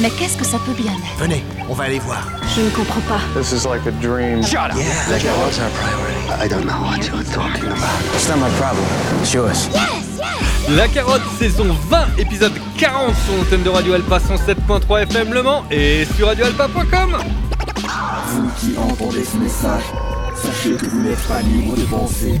Mais qu'est-ce que ça peut bien être? Venez, on va aller voir. Je ne comprends pas. This is like a dream. Shut up. Yeah, like what's our priority? I don't know what you're talking about. It's not my problem. It's yours. La carotte saison 20 épisode 40 sur l'antenne de Radio Alpa 107.3 FM Le Mans et sur radioalpa.com. Vous qui entendez ce message, sachez que vous n'êtes pas libre de penser,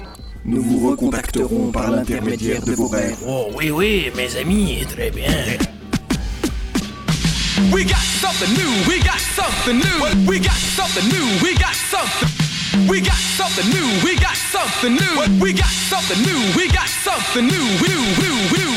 Nous vous recontacterons par l'intermédiaire de vos rêves. Oh oui, oui, mes amis, très bien. We got something new, we got something new. We got something new, we got something. We got something new, we got something new. We got something new, we got something new. New, new, new, new, new,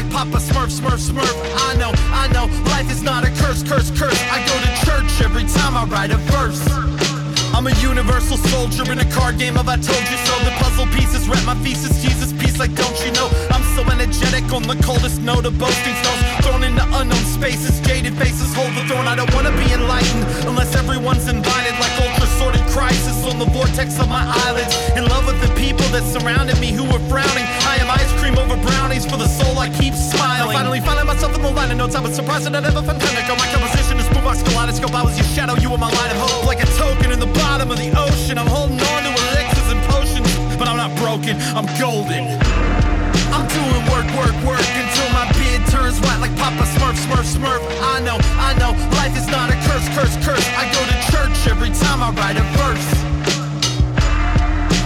like Papa Smurf, Smurf, Smurf. I know, I know, life is not a curse, curse, curse. I go to church every time I write a verse. I'm a universal soldier in a card game of I told you so. The puzzle pieces wrap my thesis, Jesus piece like don't you know? I'm so energetic on the coldest note of boasting stones. Thrown into unknown spaces, jaded faces hold the throne. I don't wanna be enlightened unless everyone's invited like ultra sorted crisis on the vortex of my eyelids. In love with the people that surrounded me who were frowning. I am ice cream over brownies for the myself in the line of notes. I was surprised that I'd ever found technical. My composition is boombox kaleidoscope. I was your shadow, you were my light of hope. Like a token in the bottom of the ocean. I'm holding on to elixirs and potions, but I'm not broken. I'm golden. I'm doing work, work, work until my beard turns white like Papa Smurf, Smurf, Smurf. I know, I know, life is not a curse, curse, curse. I go to church every time I write a verse.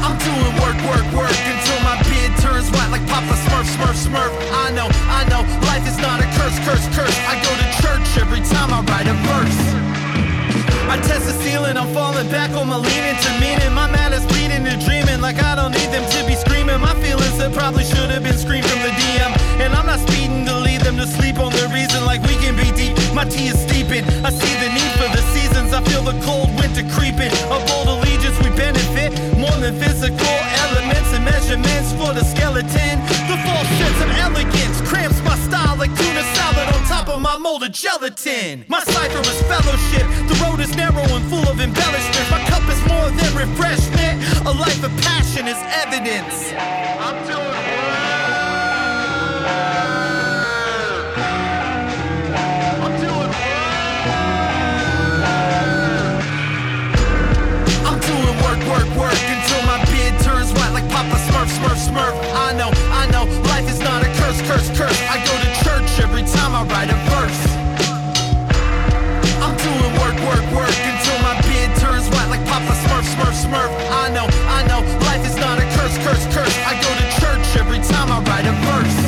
I'm doing work, work, work until my beard turns white like Papa Smurf, Smurf, Smurf. I know, test the ceiling, I'm falling back on my leaning to meaning. My matters bleeding and dreaming like I don't need them to be screaming. My feelings that probably should have been screamed from the DM. And I'm not speeding to lead them to sleep on the reason like we can be deep. My tea is steeping. I see the need for the seasons. I feel the cold winter creeping. A bold allegiance, we benefit more than physical elements and measurements for the skeleton. The false sense on top of my gelatin. My cipher is fellowship. The road is narrow and full of embellishments. My cup is more than refreshment. A life of passion is evidence. Write a verse. I'm doing work, work, work until my beard turns white like Papa Smurf, Smurf, Smurf. I know, I know, life is not a curse, curse, curse. I go to church every time I write a verse.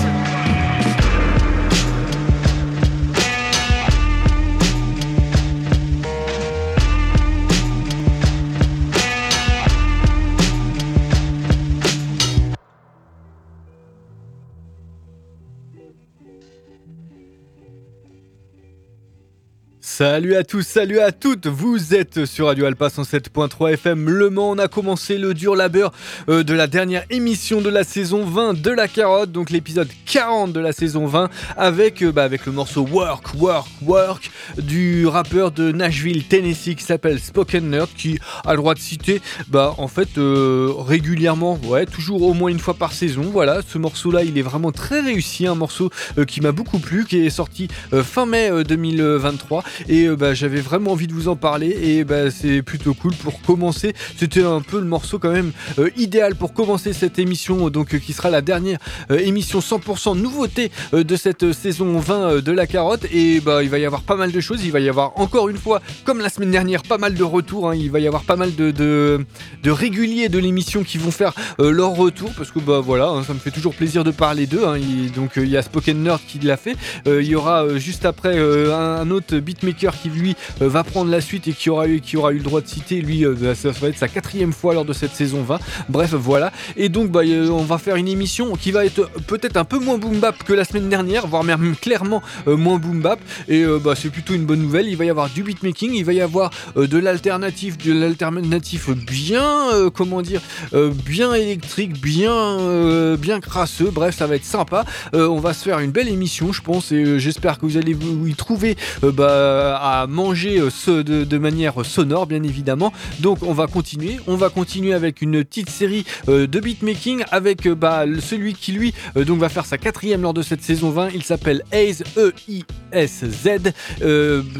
Salut à tous, salut à toutes, vous êtes sur Radio Alpa 107.3 FM Le Mans, on a commencé le dur labeur euh, de la dernière émission de la saison 20 de la carotte, donc l'épisode 40 de la saison 20 avec, euh, bah, avec le morceau Work, Work, Work du rappeur de Nashville, Tennessee qui s'appelle Spoken Nerd qui a le droit de citer bah, en fait euh, régulièrement, ouais, toujours au moins une fois par saison, voilà, ce morceau là il est vraiment très réussi, un morceau qui m'a beaucoup plu, qui est sorti fin mai euh, 2023 et bah, j'avais vraiment envie de vous en parler et bah, c'est plutôt cool pour commencer. C'était un peu le morceau quand même idéal pour commencer cette émission, donc qui sera la dernière émission 100% nouveauté de cette saison 20 de la carotte et bah, il va y avoir pas mal de choses. Il va y avoir encore une fois, comme la semaine dernière, pas mal de retours. Hein. Il va y avoir pas mal de, réguliers de l'émission qui vont faire euh, leur retour parce que bah voilà, hein, ça me fait toujours plaisir de parler d'eux. Hein. donc euh, il y a Spoken Nerd qui l'a fait. Euh, il y aura juste après un, autre beatmaker qui lui va prendre la suite et qui aura eu qui aura eu le droit de citer. Lui, bah, ça va être sa quatrième fois lors de cette saison 20. Bref, voilà. Et donc bah, on va faire une émission qui va être peut-être un peu moins boom bap que la semaine dernière, voire même clairement moins boom bap. Et bah, c'est plutôt une bonne nouvelle. Il va y avoir du beatmaking, il va y avoir de l'alternative, de l'alternative bien, euh, comment dire, euh, bien électrique, bien, euh, bien crasseux. Bref, ça va être sympa. on va se faire une belle émission, je pense, et j'espère que vous allez vous y trouver bah, à manger de, de, manière sonore, bien évidemment. Donc, on va continuer. On va continuer avec une petite série de beatmaking avec bah, celui qui lui donc va faire sa quatrième lors de cette saison 20. Il s'appelle Ace E I S Z.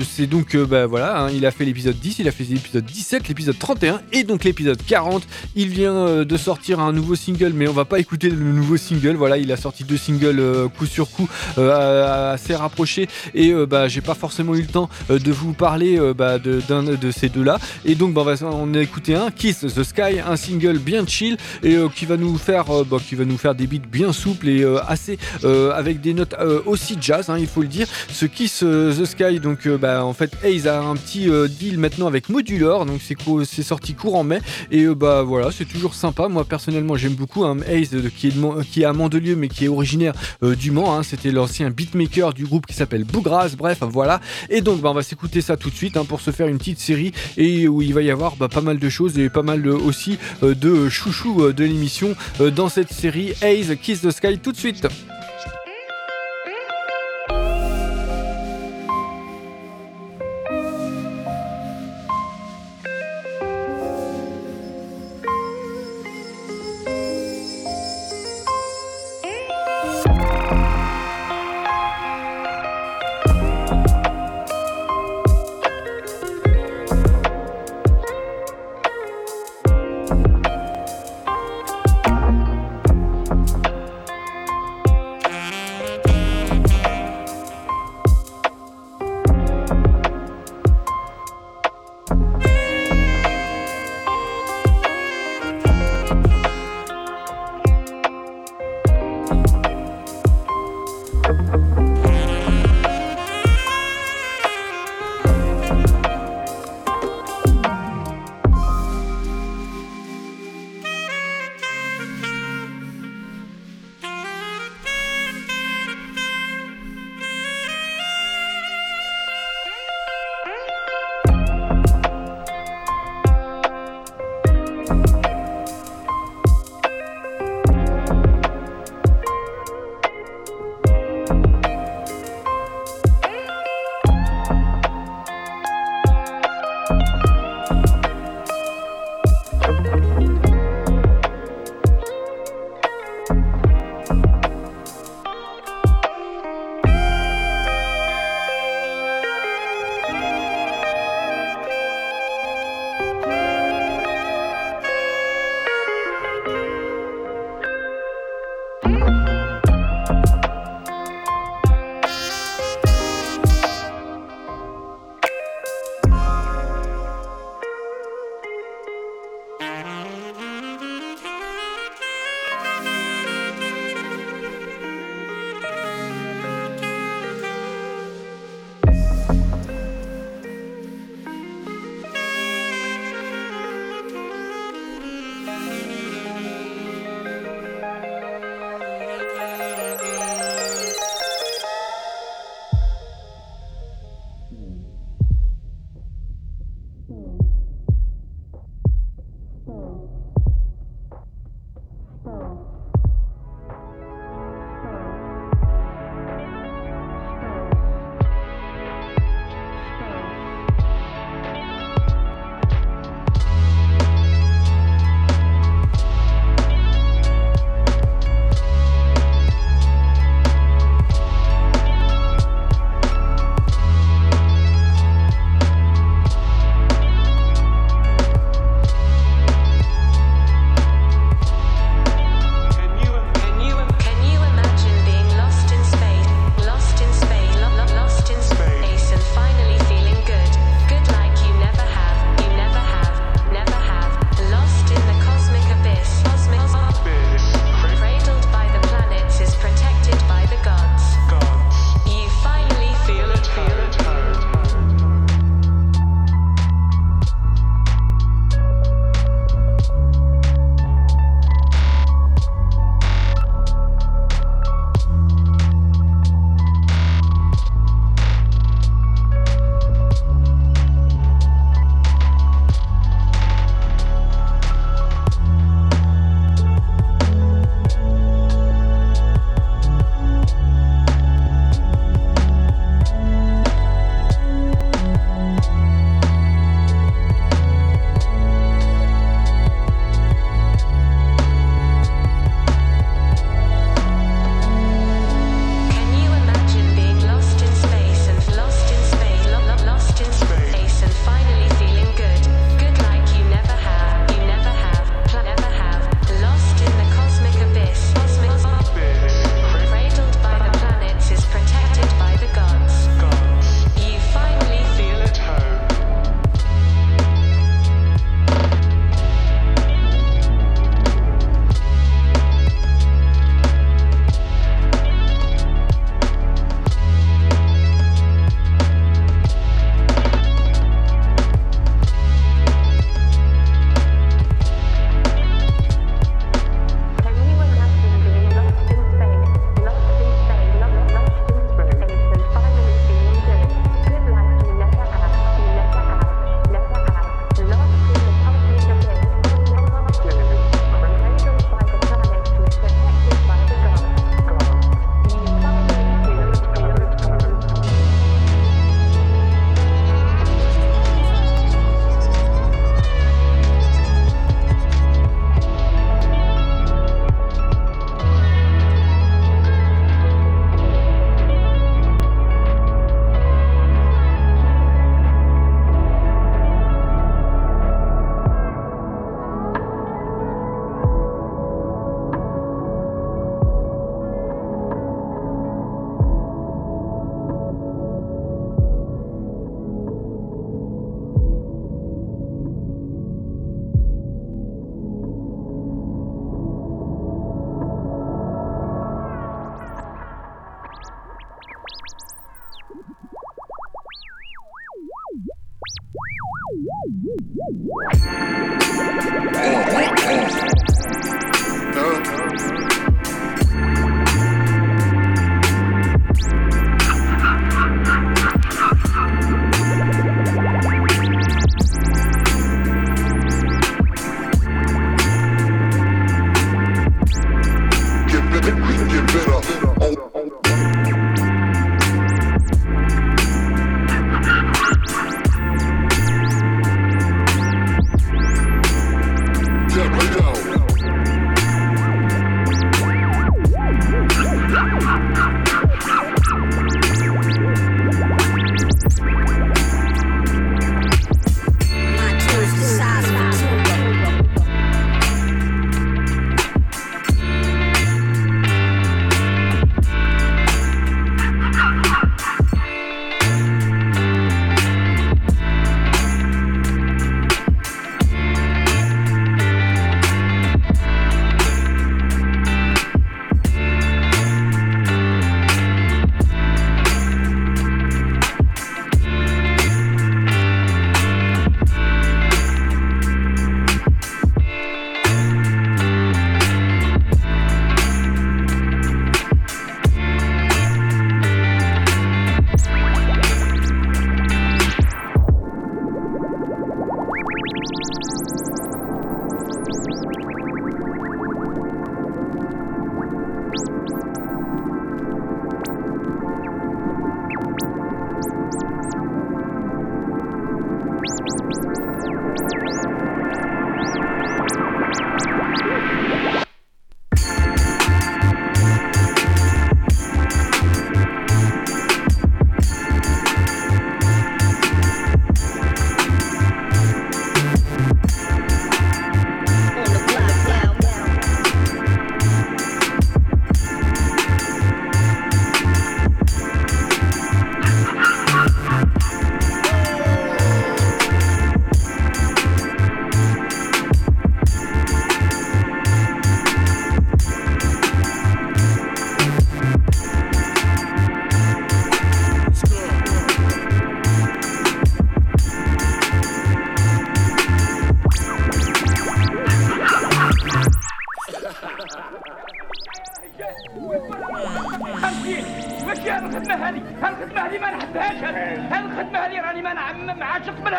c'est donc bah, voilà, hein, il a fait l'épisode 10, il a fait l'épisode 17, l'épisode 31 et donc l'épisode 40. Il vient euh, de sortir un nouveau single, mais on va pas écouter le nouveau single. Voilà, il a sorti deux singles euh, coup sur coup euh, assez rapprochés et bah, j'ai pas forcément eu le temps de vous parler bah, de, d'un de ces deux-là. Et donc bah, on a écouté un Kiss the Sky, un single bien chill et qui va nous faire bah, qui va nous faire des beats bien souples et assez avec des notes aussi jazz, hein, il faut le dire. Ce Kiss the Sky, donc bah, en fait, Hayes a un petit deal maintenant avec Modular, donc c'est, sorti courant mai et euh, bah voilà, c'est toujours sympa. Moi personnellement, j'aime beaucoup un Ace qui, est qui est à Mandelieu mais qui est originaire euh, du Mans. Hein. C'était l'ancien beatmaker du groupe qui s'appelle Bougras. Bref, voilà. Et donc bah, on va s'écouter ça tout de suite hein, pour se faire une petite série et où il va y avoir bah, pas mal de choses et pas mal aussi euh, de chouchou de l'émission dans cette série Ace Kiss the Sky tout de suite.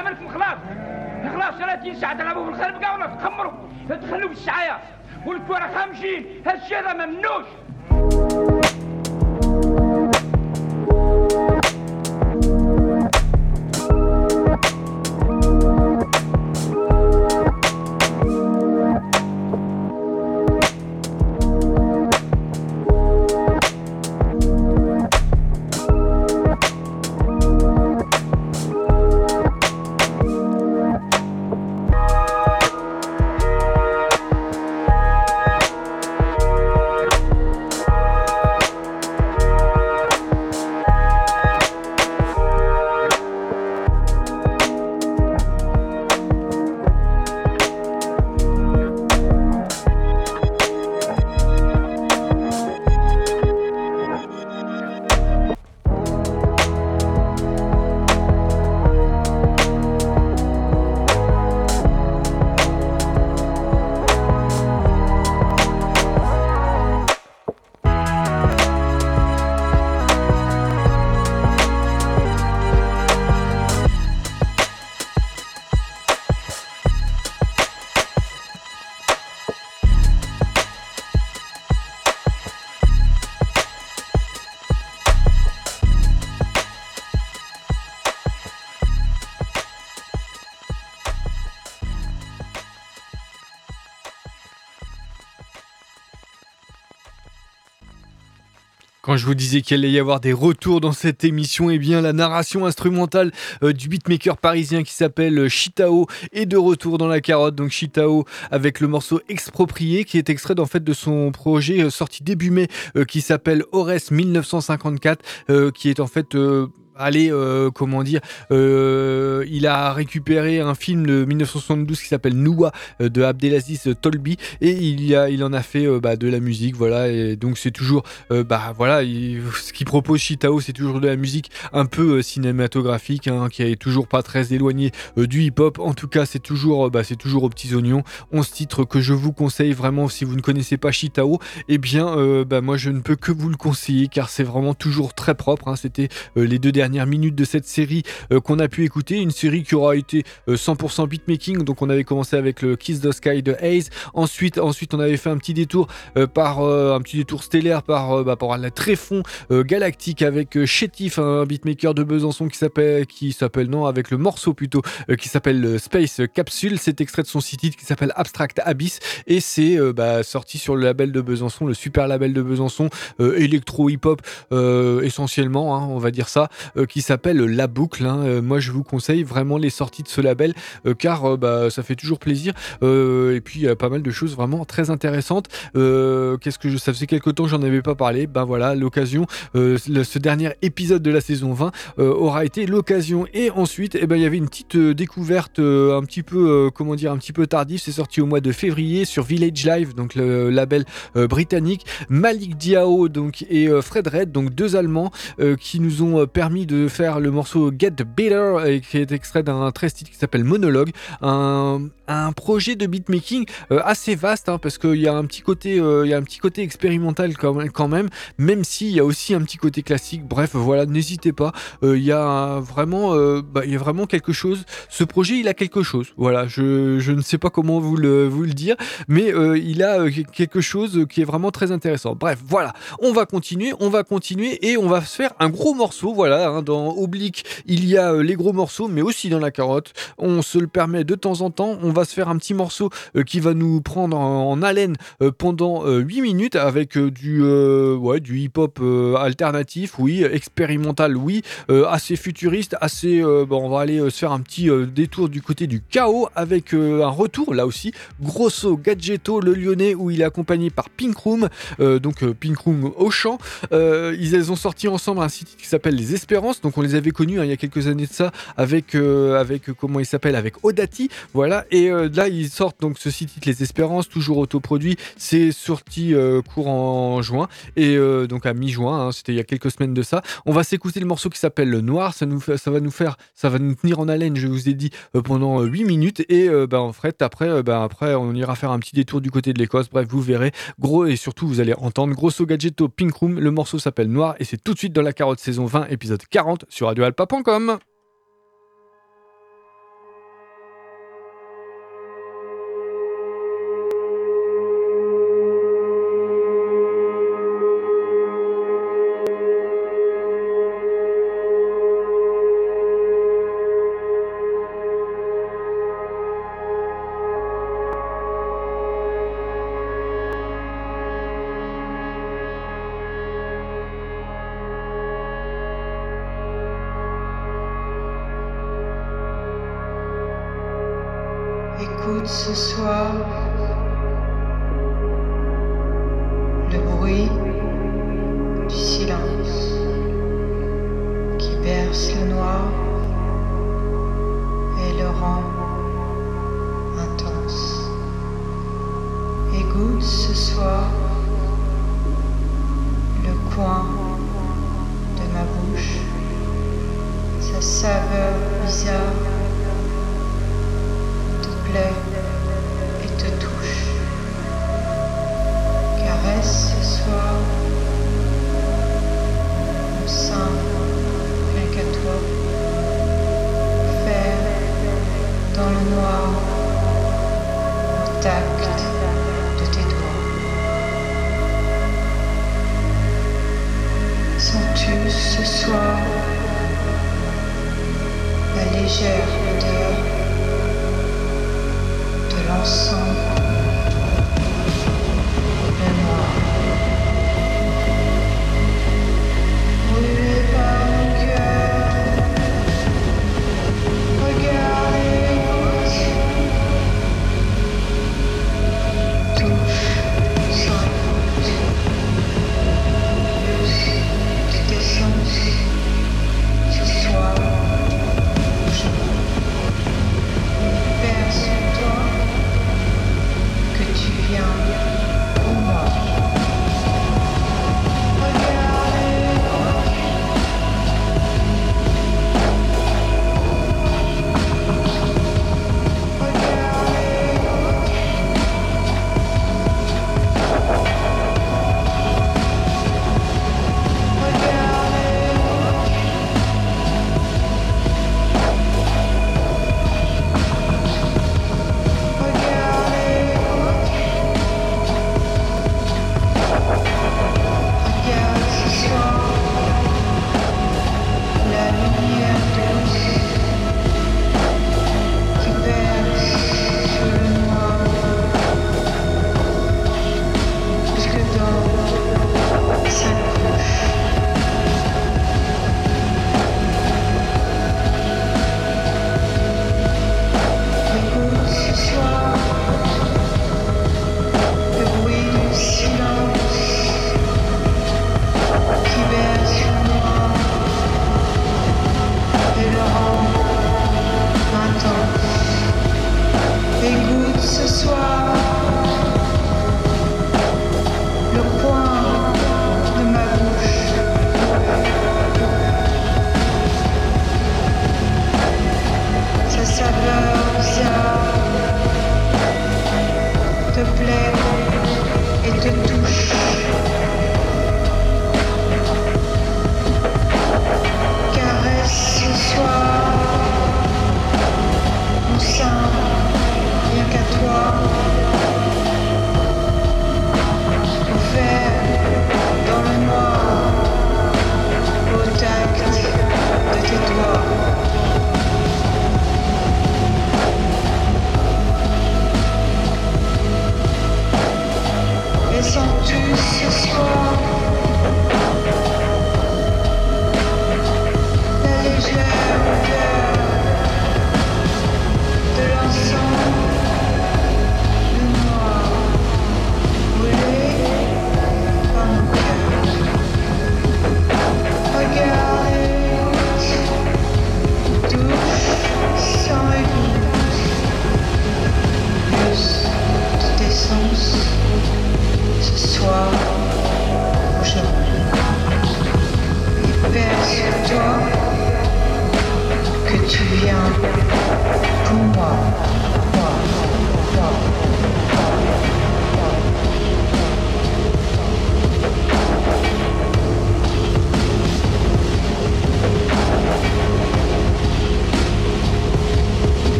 أنا منكم خلاص. خلاص 30 ساعه تلعبوا بالخربقه ولا تخمروا تخلوا بالسعايه والكره خامشين هالشيء ممنوش. Quand je vous disais qu'il allait y avoir des retours dans cette émission, eh bien la narration instrumentale euh, du beatmaker parisien qui s'appelle euh, Chitao est de retour dans la carotte. Donc Chitao avec le morceau Exproprié qui est extrait en fait de son projet euh, sorti début mai qui s'appelle Ores 1954 qui est en fait allez, euh, comment dire, euh, il a récupéré un film de 1972 qui s'appelle Noua de Abdelaziz Tolbi et il, a, il en a fait bah, de la musique, voilà. Et donc c'est toujours, bah voilà, ce qu'il propose Shitao, c'est toujours de la musique un peu cinématographique, hein, qui est toujours pas très éloigné du hip-hop. En tout cas, c'est toujours, bah, c'est toujours aux petits oignons. 11 titres que je vous conseille vraiment si vous ne connaissez pas Shitao, et eh bien, bah, moi je ne peux que vous le conseiller car c'est vraiment toujours très propre. Hein. C'était les deux dernières minutes de cette série euh, qu'on a pu écouter. Une série qui aura été 100% euh, beatmaking. Donc on avait commencé avec le Kiss the Sky de Haze. Ensuite, ensuite on avait fait un petit détour euh, par un petit détour stellaire par, bah, par la tréfond galactique avec Chétif, un beatmaker de Besançon qui s'appelle qui s'appelle non avec le morceau plutôt qui s'appelle Space Capsule. C'est extrait de son site qui s'appelle Abstract Abyss et c'est bah, sorti sur le label de Besançon, le super label de Besançon, électro hip hop essentiellement, hein, on va dire ça, qui s'appelle La Boucle. Hein. Euh, moi, je vous conseille vraiment les sorties de ce label euh, car euh, bah, ça fait toujours plaisir. et puis, pas mal de choses vraiment très intéressantes. Qu'est-ce que ça faisait quelques temps que j'en avais pas parlé. Ben voilà, l'occasion. ce dernier épisode de la saison 20 aura été l'occasion. Et ensuite, eh ben, il y avait une petite découverte un petit peu, comment dire, un petit peu tardif. C'est sorti au mois de février sur Village Live, donc le label britannique. Malik Diao et Fred Red, donc deux Allemands qui nous ont permis de faire le morceau Get Better, qui est extrait d'un 13 titre qui s'appelle Monologue, un, un, projet de beatmaking euh, assez vaste, hein, parce qu'il y a un petit côté, euh, y a un petit côté expérimental quand même, même, s'il y a aussi un petit côté classique. Bref, voilà, n'hésitez pas. Euh, il y a vraiment, bah, y a vraiment quelque chose. Ce projet, il a quelque chose. Voilà, je, je ne sais pas comment vous le, vous le dire, mais il a quelque chose qui est vraiment très intéressant. Bref, voilà, on va continuer, on va continuer et on va se faire un gros morceau. Voilà, hein, dans Oblique, il y a euh, les gros morceaux, mais aussi dans la carotte. On se le permet de temps en temps. On va se faire un petit morceau euh, qui va nous prendre en, haleine euh, pendant 8 minutes avec du, ouais, du hip-hop alternatif, oui, expérimental, oui, assez futuriste, assez. Bon, on va aller se faire un petit détour du côté du chaos avec un retour là aussi. Grosso Gadgetto, le lyonnais, où il est accompagné par Pink Room, donc Pink Room au chant. ils ont sorti ensemble un site qui s'appelle Les Espérances donc on les avait connus hein, il y a quelques années de ça avec, euh, avec euh, comment il s'appelle, avec Odati. Voilà. Et euh, là, ils sortent donc ce site Les Espérances, toujours autoproduit. C'est sorti courant juin et donc à mi-juin. Hein, c'était il y a quelques semaines de ça. On va s'écouter le morceau qui s'appelle Le Noir. Ça, nous ça va nous faire, ça va nous tenir en haleine, je vous ai dit, pendant 8 minutes. Et ben, en fait, après, ben, après, on ira faire un petit détour du côté de l'Écosse. Bref, vous verrez. Gros, et surtout, vous allez entendre Grosso Gadgetto Pink Room. Le morceau s'appelle Noir et c'est tout de suite dans la carotte saison 20, épisode 40 sur radioalpa.com.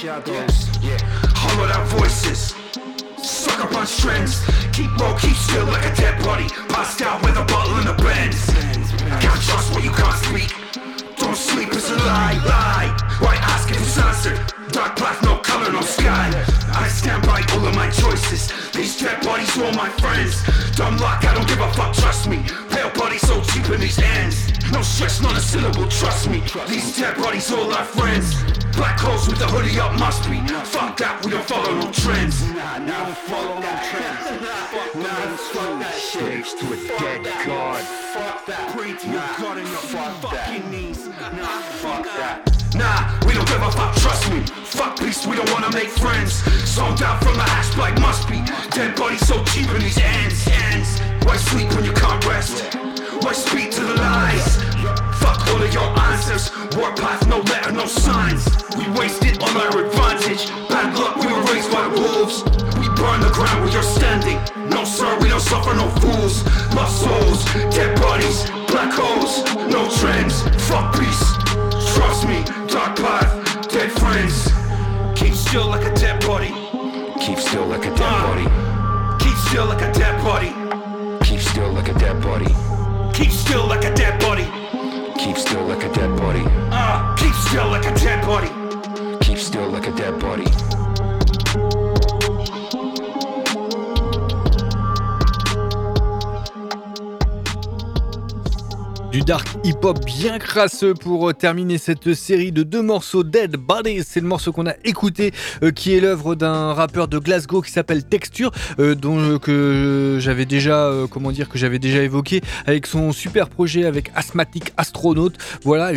shit out Pray to your God and your fucking knees. Nah, fuck that. Nah, we don't give a fuck, trust me. Fuck peace, we don't wanna make friends. Song down from the ash like must be. Dead bodies so cheap in these ends, ends. Why sleep when you can't rest? Why speak to the lies? Fuck all of your answers. Warpath, no letter, no signs. We wasted on our advantage. Bad luck, we were raised by wolves. We burn the ground where you're standing. No, sir, we don't suffer no fools. Lost souls, dead bodies, black holes, no trends. Fuck peace. Trust me, dark path, dead friends. Keep still like a dead body. Keep still like a dead body. Keep still like a dead body. Keep still like a dead body. Keep still like a dead body. Keep still like a dead body. Ah, keep still like a dead body. Keep still like a dead body. Du dark hip-hop bien crasseux pour euh, terminer cette série de deux morceaux Dead Bodies. C'est le morceau qu'on a écouté euh, qui est l'œuvre d'un rappeur de Glasgow qui s'appelle Texture euh, dont que j'avais déjà comment dire que j'avais déjà évoqué avec son super projet avec Asthmatic Astronaut. Voilà,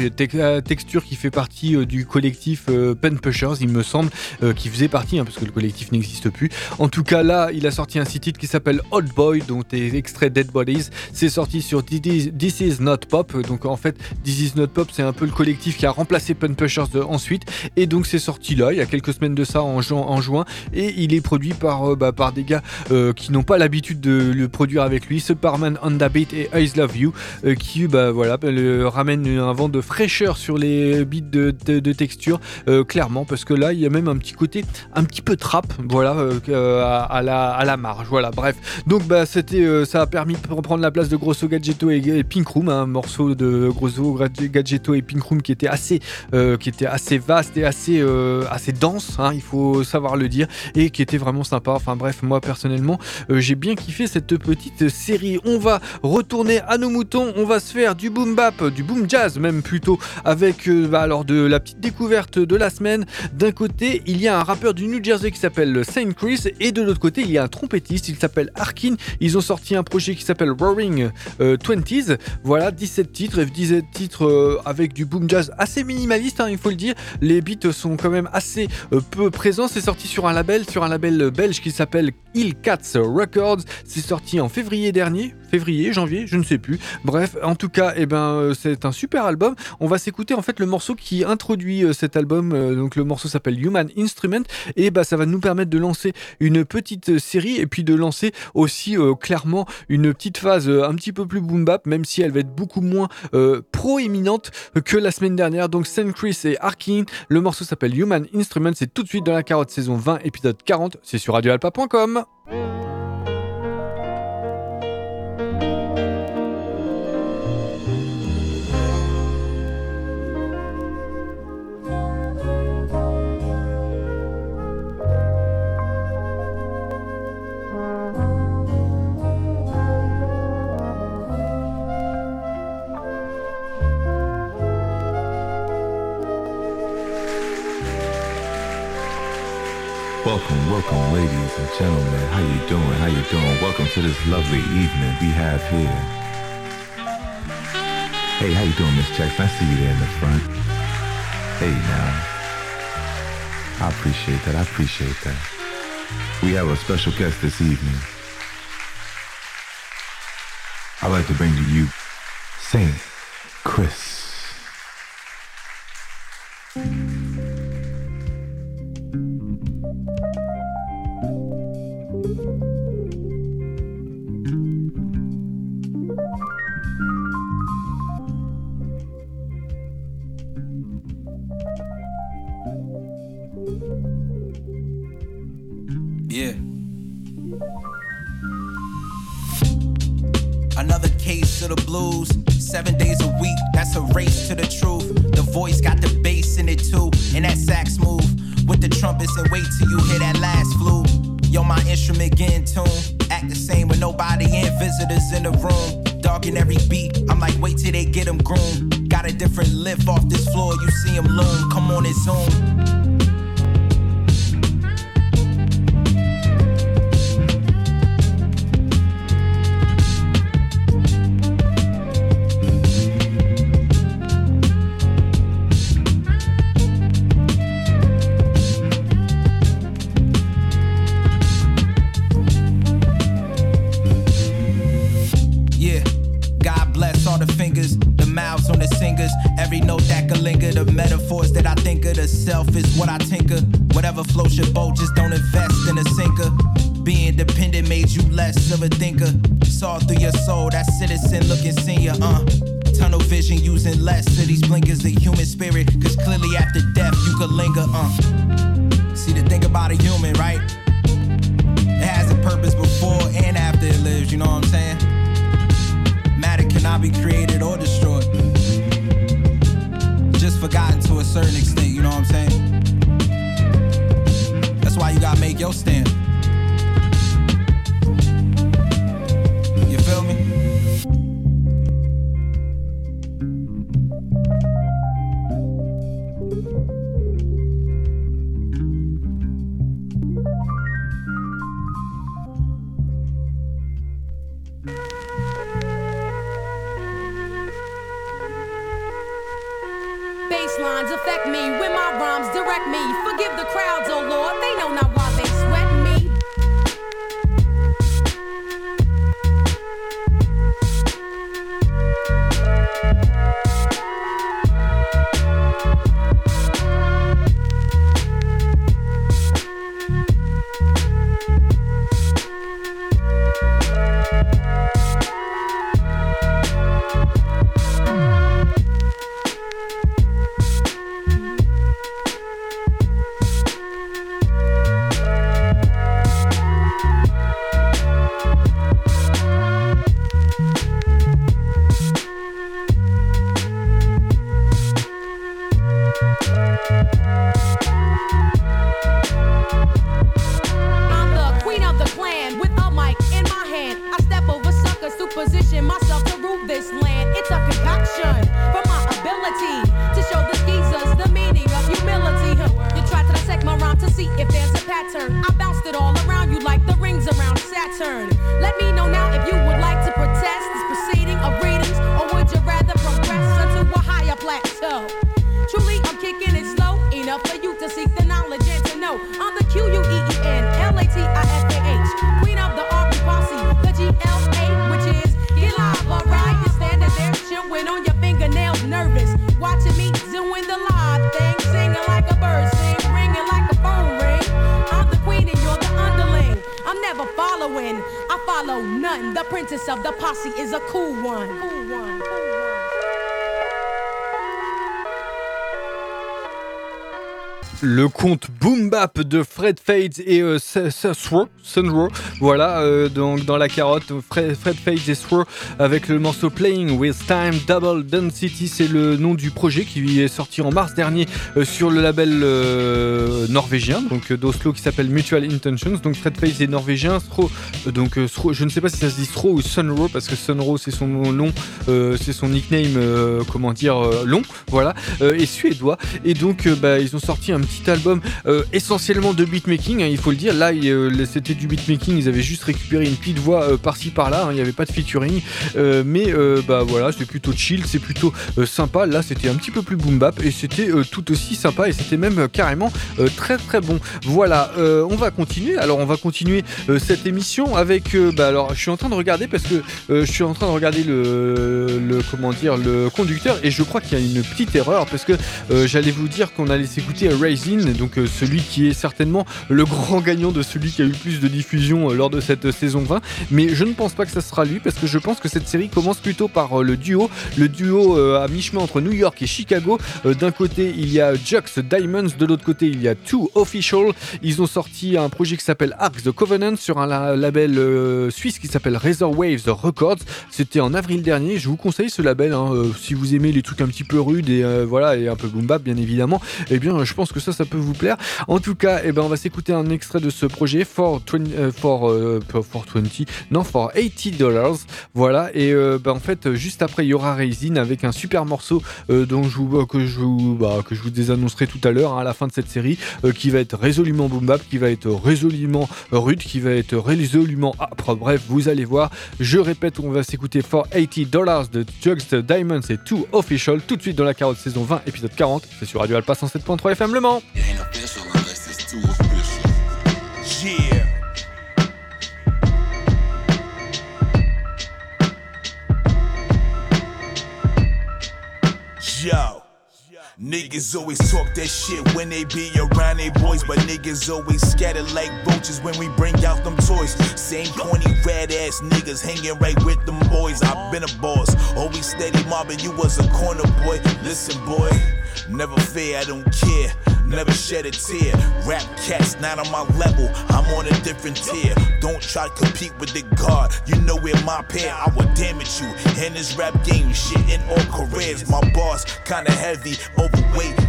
Texture qui fait partie du collectif Pen Pushers, il me semble, qui faisait partie hein, parce que le collectif n'existe plus. En tout cas là, il a sorti un site qui s'appelle Hot Boy dont est extrait Dead Bodies. C'est sorti sur This Is- This Is Not Pop. Donc en fait, This Is Not Pop, c'est un peu le collectif qui a remplacé Pen Pushers de- ensuite. Et donc c'est sorti là, il y a quelques semaines de ça en, juin-. Et il est produit par, euh, bah, des gars euh, qui n'ont pas l'habitude de le produire avec lui. Superman on the Beat et I Love You euh, qui bah, voilà, le, ramènent un vent de fraîcheur sur les beats de, texture. euh, clairement, parce que là, il y a même un petit côté un petit peu trap, voilà, euh, euh, à, la, à marge. Voilà, bref. Donc bah, c'était, euh, ça a permis de prendre la place de Grosso Gadgetto et, Pink Room, un morceau de Grosso Gadgetto et Pink Room qui était assez, euh, qui assez vaste et assez, euh, assez dense, hein, il faut savoir le dire, et qui était vraiment sympa. Enfin bref, moi personnellement, euh, j'ai bien kiffé cette petite série. On va retourner à nos moutons, on va se faire du boom bap, du boom jazz même plutôt, avec bah, alors de la petite découverte de la semaine. D'un côté, il y a un rappeur du New Jersey qui s'appelle Saint Chris, et de l'autre côté, il y a un trompettiste, il s'appelle Arkin. Ils ont sorti un projet qui s'appelle Roaring 20s. Voilà, 17 titres, et 17 titres euh, avec du boom jazz assez minimaliste, hein, il faut le dire. Les beats sont quand même assez euh, peu présents. C'est sorti sur un label, sur un label belge qui s'appelle Hillcats Records. C'est sorti en février dernier, février, janvier, je ne sais plus. Bref, en tout cas, eh ben, euh, c'est un super album. On va s'écouter en fait le morceau qui introduit euh, cet album. euh, donc le morceau s'appelle Human Instrument et bah ça va nous permettre de lancer une petite série et puis de lancer aussi clairement une petite phase un petit peu plus boom bap, même si elle va être beaucoup moins proéminente que la semaine dernière. Donc Saint Chris et Arkin, le morceau s'appelle Human Instrument. C'est tout de suite dans la carotte saison 20 épisode 40. C'est sur radioalpa.com. gentlemen. How you doing? How you doing? Welcome to this lovely evening we have here. Hey, how you doing, Miss Jackson? I see you there in the front. Hey, now. I appreciate that. I appreciate that. We have a special guest this evening. I'd like to bring to you Saint Chris. Le conte Boom Bap de Fred Fades et euh, Sunro, voilà, euh, donc dans la carotte, Fred, Fred Fades et Swro avec le morceau Playing with Time Double Density, c'est le nom du projet qui est sorti en mars dernier euh, sur le label euh, norvégien, donc euh, d'Oslo qui s'appelle Mutual Intentions, donc Fred Fades est norvégien, euh, donc euh, je ne sais pas si ça se dit Swro ou Sunro parce que Sunro c'est son nom long, euh, c'est son nickname, euh, comment dire, euh, long, voilà, euh, et suédois, et donc euh, bah, ils ont sorti un petit album euh, essentiellement de beatmaking, hein, il faut le dire. Là, euh, c'était du beatmaking, ils avaient juste récupéré une petite voix euh, par-ci par-là, hein, il n'y avait pas de featuring, mais bah voilà, c'est plutôt chill, c'est plutôt sympa. Là, c'était un petit peu plus boom bap et c'était tout aussi sympa et c'était même carrément très très bon. Voilà, on va continuer. Alors, on va continuer cette émission avec. bah alors, je suis en train de regarder parce que je suis en train de regarder le, le comment dire le conducteur et je crois qu'il y a une petite erreur parce que j'allais vous dire qu'on allait s'écouter Donc euh, celui qui est certainement le grand gagnant de celui qui a eu plus de diffusion euh, lors de cette saison 20. Mais je ne pense pas que ça sera lui parce que je pense que cette série commence plutôt par euh, le duo, le duo à mi-chemin entre New York et Chicago. D'un côté, il y a Jux Diamonds, de l'autre côté, il y a Two Official. Ils ont sorti un projet qui s'appelle Ark the Covenant sur un la- label suisse qui s'appelle Razor Waves Records. C'était en avril dernier. Je vous conseille ce label hein, si vous aimez les trucs un petit peu rudes et voilà et un peu boom bap bien évidemment. Eh bien, je pense que ça, ça peut vous plaire. En tout cas, eh ben, on va s'écouter un extrait de ce projet for 20, euh, euh, 20, non for 80 dollars. Voilà. Et euh, ben, en fait, juste après, il y aura Raisin avec un super morceau dont je vous, que je vous, bah, que je vous désannoncerai tout à l'heure hein, à la fin de cette série, qui va être résolument boom bap, qui va être résolument rude, qui va être résolument âpre. Bref, vous allez voir. Je répète, on va s'écouter for 80 dollars de Jugs Diamonds et Two Official tout de suite dans la carotte saison 20, épisode 40. C'est sur Radio Alpha 107.3 FM Le Mans. It ain't official unless it's too official. Yeah. Yo. Niggas always talk that shit when they be around they boys, but niggas always scatter like roaches when we bring out them toys. Same corny red ass niggas hanging right with them boys. I've been a boss, always steady mobbing. You was a corner boy. Listen, boy, never fear, I don't care. Never shed a tear. Rap cats not on my level. I'm on a different tier. Don't try to compete with the guard. You know where my pair. I will damage you. In this rap game, shit in all careers. My boss kinda heavy,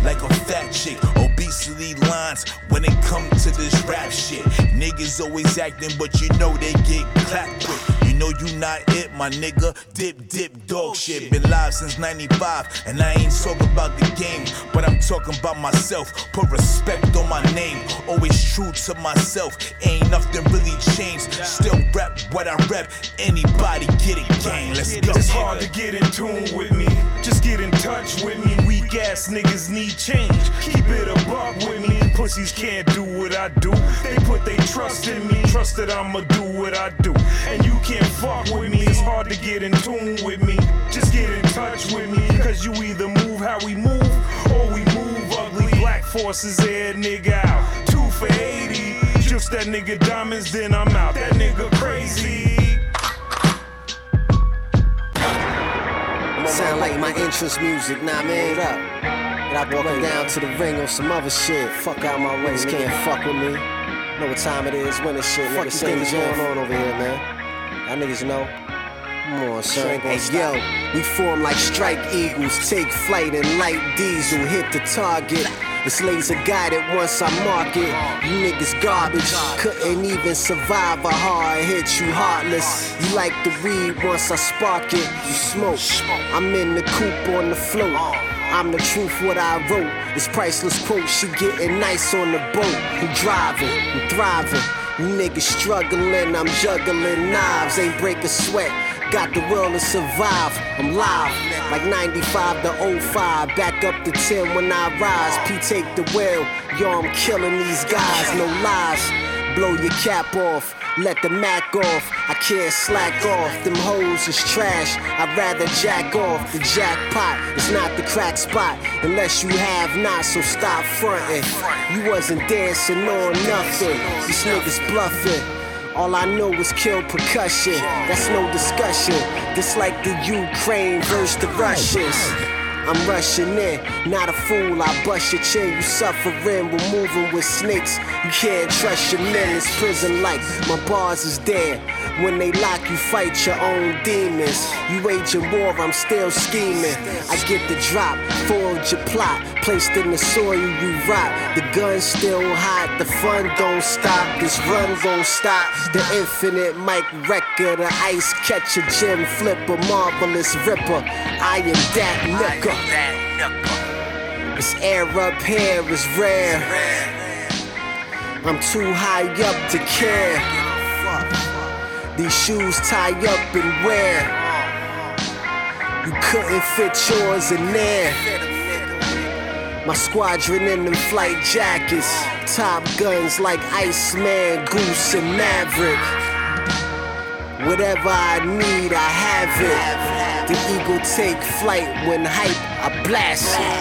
like a fat chick. Obesity lines when it come to this rap shit. Niggas always acting, but you know they get clapped quick. You know you not it, my nigga. Dip, dip, dog shit. Been live since 95, and I ain't talking about the game, but I'm talking about myself. Put respect on my name. Always true to myself. Ain't nothing really changed. Still rap what I rap. Anybody get it, gang. Let's go. It's hard to get in tune with me. Just get in touch with me. Weak ass niggas need change. Keep it a buck with me. Pussies can't do what I do. They put their trust in me. Trust that I'ma do what I do. And you can't fuck with me. It's hard to get in tune with me. Just get in touch with me. Cause you either move how we move or we move ugly. Black forces air nigga out. Two for 80. Just that nigga diamonds, then I'm out. That nigga crazy. Sound like my entrance music, nah man. Up. And I walking down to the ring on some other shit. Fuck out my way, can't fuck with me. Know what time it is, when this shit, nigga. Say what's going on over here, man. Y'all niggas know. Come on, son. Hey, yo, we form like strike eagles, take flight and light diesel, hit the target. It's laser guided once I mark it. You niggas garbage, couldn't even survive a hard hit. You heartless. You like to read once I spark it. You smoke. I'm in the coop on the float. I'm the truth, what I wrote. It's priceless quote. She getting nice on the boat. I'm driving, I'm thriving. Niggas struggling, I'm juggling knives, ain't break a sweat. Got the will to survive, I'm live. Like 95 to 05, back up to 10 when I rise. P take the wheel, yo, I'm killing these guys, no lies. Blow your cap off, let the Mac off. I can't slack off, them hoes is trash. I'd rather jack off. The jackpot is not the crack spot unless you have not, so stop fronting. You wasn't dancing on nothing, these niggas bluffing. All I know is kill percussion. That's no discussion. This like the Ukraine versus the Russians. I'm rushing in, not a fool. I bust your chin. You suffering, we're moving with snakes. You can't trust your men. It's prison like my bars is dead. When they lock you, fight your own demons. You waging war, I'm still scheming. I get the drop, forge your plot. Placed in the soil, you rot. The gun's still hot, the fun don't stop. This run gon' stop. The infinite mic record, the ice catcher, gem flipper, marvelous ripper. I am that nigga. This air up here is rare. I'm too high up to care. These shoes tie up and wear. You couldn't fit yours in there. My squadron in them flight jackets. Top guns like Iceman, Goose, and Maverick. Whatever I need, I have it. The eagle take flight when hype, I blast it.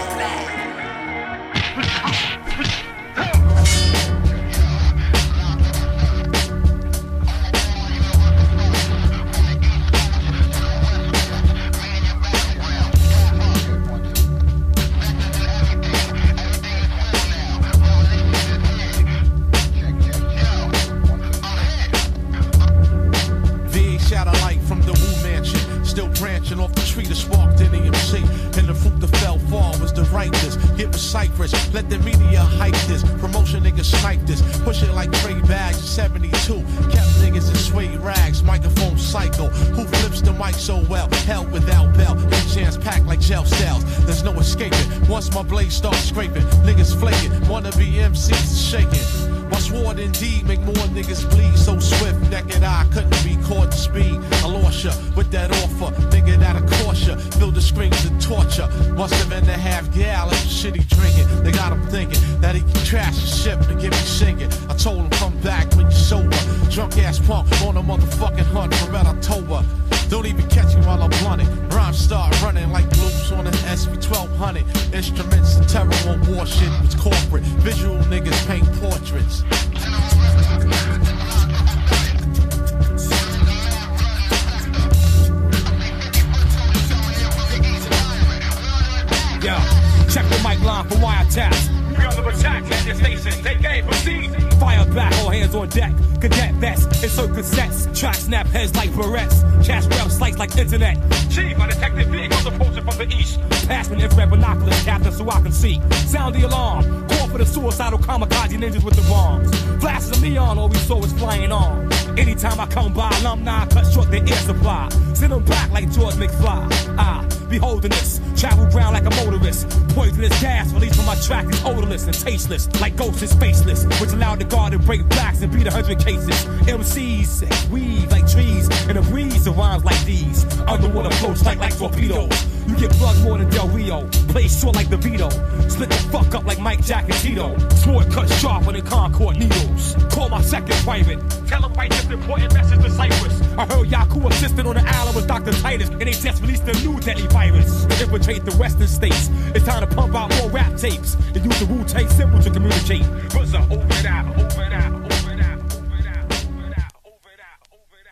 Travel ground like a motorist. Poisonous gas released from my track is odorless and tasteless. Like ghosts is faceless. Which allowed the guard to break backs and beat a hundred cases. MCs weave like trees and a breeze of rhymes like these. Underwater floats like like torpedoes. You get plugged more than Del Rio. Play short like the Vito. Split the fuck up like Mike Jack and Tito. Sword cut sharper than Concord needles. Call my second private. Tell him write this important message to Cyprus. I heard Yaku assistant on the island was Dr. Titus. And they just released a new deadly virus. To infiltrate the western states. It's time to pump out more rap tapes. And use the Wu-Tang symbol to communicate. Buzzer, over it out, over it out.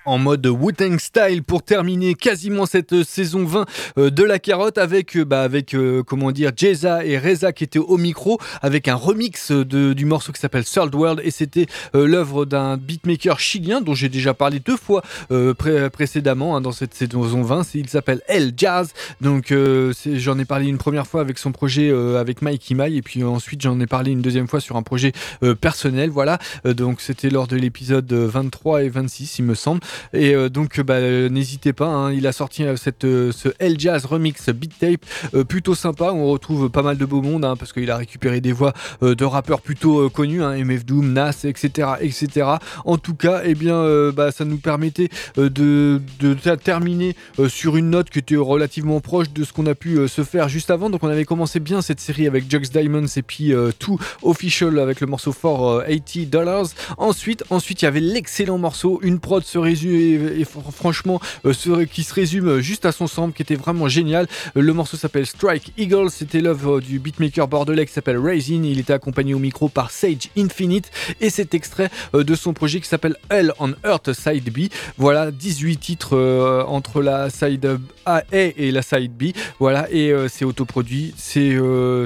En mode Wu-Tang Style pour terminer quasiment cette saison 20 euh, de la carotte avec, euh, bah, avec euh, comment dire, Jeza et Reza qui étaient au micro avec un remix de, du morceau qui s'appelle Third World et c'était l'œuvre d'un beatmaker chilien dont j'ai déjà parlé deux fois pré précédemment hein, dans cette saison 20. Il s'appelle El Jazz. Donc j'en ai parlé une première fois avec son projet avec Mikey Mai et puis ensuite j'en ai parlé une deuxième fois sur un projet personnel. Voilà. donc c'était lors de l'épisode 23 et 26 il me semble. Et euh, donc, bah, n'hésitez pas, hein, il a sorti euh, euh, ce L Jazz Remix Beat Tape plutôt sympa. On retrouve pas mal de beaux mondes hein, parce qu'il a récupéré des voix de rappeurs plutôt connus, hein, MF Doom, Nas, etc., etc. En tout cas, eh bien, bah, ça nous permettait de, terminer sur une note qui était relativement proche de ce qu'on a pu se faire juste avant. Donc, on avait commencé bien cette série avec Jux Diamonds et puis Two Official avec le morceau for 80 dollars. Ensuite, ensuite, il y avait l'excellent morceau, une prod se et, franchement euh, qui se résume juste à son sample qui était vraiment génial. Euh, le morceau s'appelle Strike Eagle, c'était l'œuvre du beatmaker bordelais qui s'appelle Raisin. Il était accompagné au micro par Sage Infinite et cet extrait euh, de son projet qui s'appelle Hell on Earth Side B. Voilà 18 titres entre la side A et la side B. Voilà et c'est autoproduit, c'est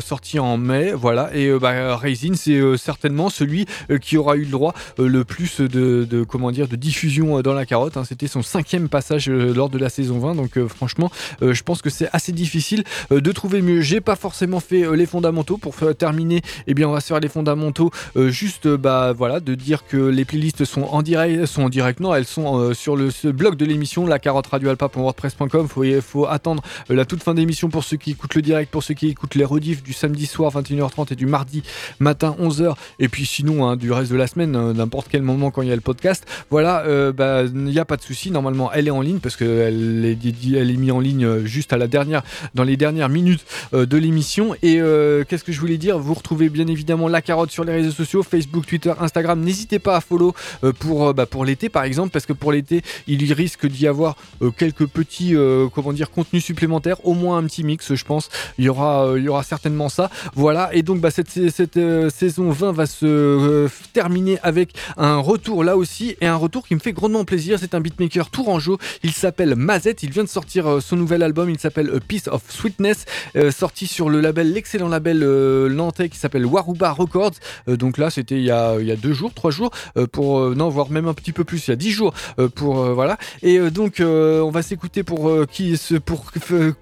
sorti en mai. Voilà et bah, Raisin c'est certainement celui qui aura eu le droit le plus de, de, comment dire de diffusion dans la carotte. Hein. C'était son cinquième passage euh, lors de la saison 20. Donc euh, franchement, euh, je pense que c'est assez difficile de trouver mieux. J'ai pas forcément fait les fondamentaux. Pour terminer, eh bien on va se faire les fondamentaux. juste bah voilà, de dire que les playlists sont en direct, sont en direct. Non, elles sont sur le blog de l'émission, la carotte radioalpa.wordpress.com. Faut, faut attendre la toute fin d'émission pour ceux qui écoutent le direct, pour ceux qui écoutent les rediffs du samedi soir 21h30 et du mardi matin 11h. Et puis sinon, hein, du reste de la semaine, n'importe quel moment quand il y a le podcast. Voilà, bah, il n'y a pas de souci. Normalement, elle est en ligne parce qu'elle est, mise en ligne euh, juste à la dernière, dans les dernières minutes euh, de l'émission. Et euh, qu'est-ce que je voulais dire? Vous retrouvez bien évidemment la carotte sur les réseaux sociaux, Facebook, Twitter, Instagram. N'hésitez pas à follow pour, bah, pour l'été par exemple, parce que pour l'été, il risque d'y avoir quelques petits, comment dire, contenus supplémentaires, au moins un petit mix, je pense. Il y aura, il y aura certainement ça. Voilà. Et donc, bah, cette saison 20 va se terminer avec un retour là aussi et un retour qui me fait grandement plaisir c'est un beatmaker tourangeau. Il s'appelle Mazette. Il vient de sortir euh, son nouvel album. Il s'appelle A Piece of Sweetness, euh, sorti sur le label, l'excellent label euh, nantais qui s'appelle Waruba Records. donc là, c'était il, y a, il y a deux jours, trois jours, pour non, voire même un petit peu plus, il y a dix jours, pour voilà. Et donc, on va s'écouter pour qui, pour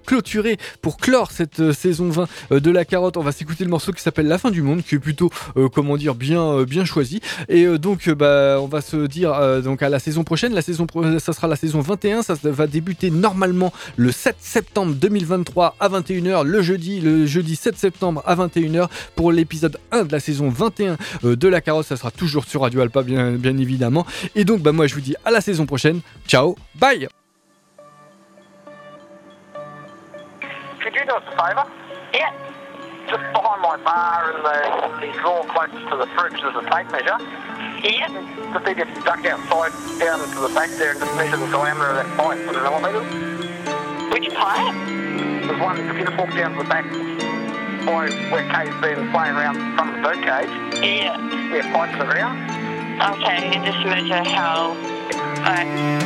clôturer, pour clore cette saison 20 de la carotte. On va s'écouter le morceau qui s'appelle La fin du monde, qui est plutôt, comment dire, bien, bien choisi. Et donc, bah, on va se dire donc à la saison prochaine la saison, ça sera la saison 21. Ça va débuter normalement le 7 septembre 2023 à 21h, le jeudi, le jeudi 7 septembre à 21h pour l'épisode 1 de la saison 21 euh, de la carotte. Ça sera toujours sur Radio Alpa, bien, évidemment. Et donc, bah, moi, je vous dis à la saison prochaine. Ciao, bye! Just behind my bar in the, the drawer closest to the fridge, there's a tape measure. Yeah. Just need to duck outside down to the back there and just measure the diameter of that pipe for the millimetres. Which pipe? There's one, if you just walk down to the back by where Kay's been playing around in front of the birdcage. Yeah. Yeah, pints around. Okay, you just measure how. Alright.